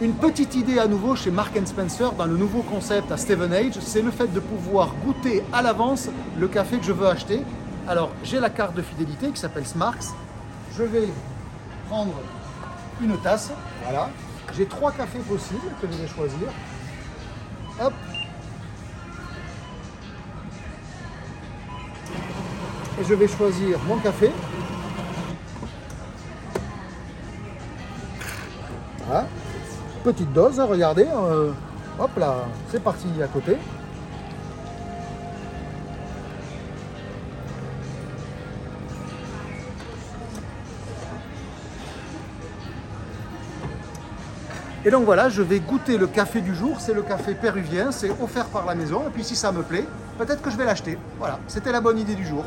Une petite idée à nouveau chez Mark Spencer dans le nouveau concept à Steven Age, c'est le fait de pouvoir goûter à l'avance le café que je veux acheter. Alors j'ai la carte de fidélité qui s'appelle Smarks. Je vais prendre une tasse, voilà. J'ai trois cafés possibles que je vais choisir. Hop. Et je vais choisir mon café. Voilà. Petite dose, hein, regardez. euh, hop là, c'est parti à côté. Et donc voilà, je vais goûter le café du jour. C'est le café péruvien, c'est offert par la maison. Et puis si ça me plaît, peut-être que je vais l'acheter. Voilà, c'était la bonne idée du jour.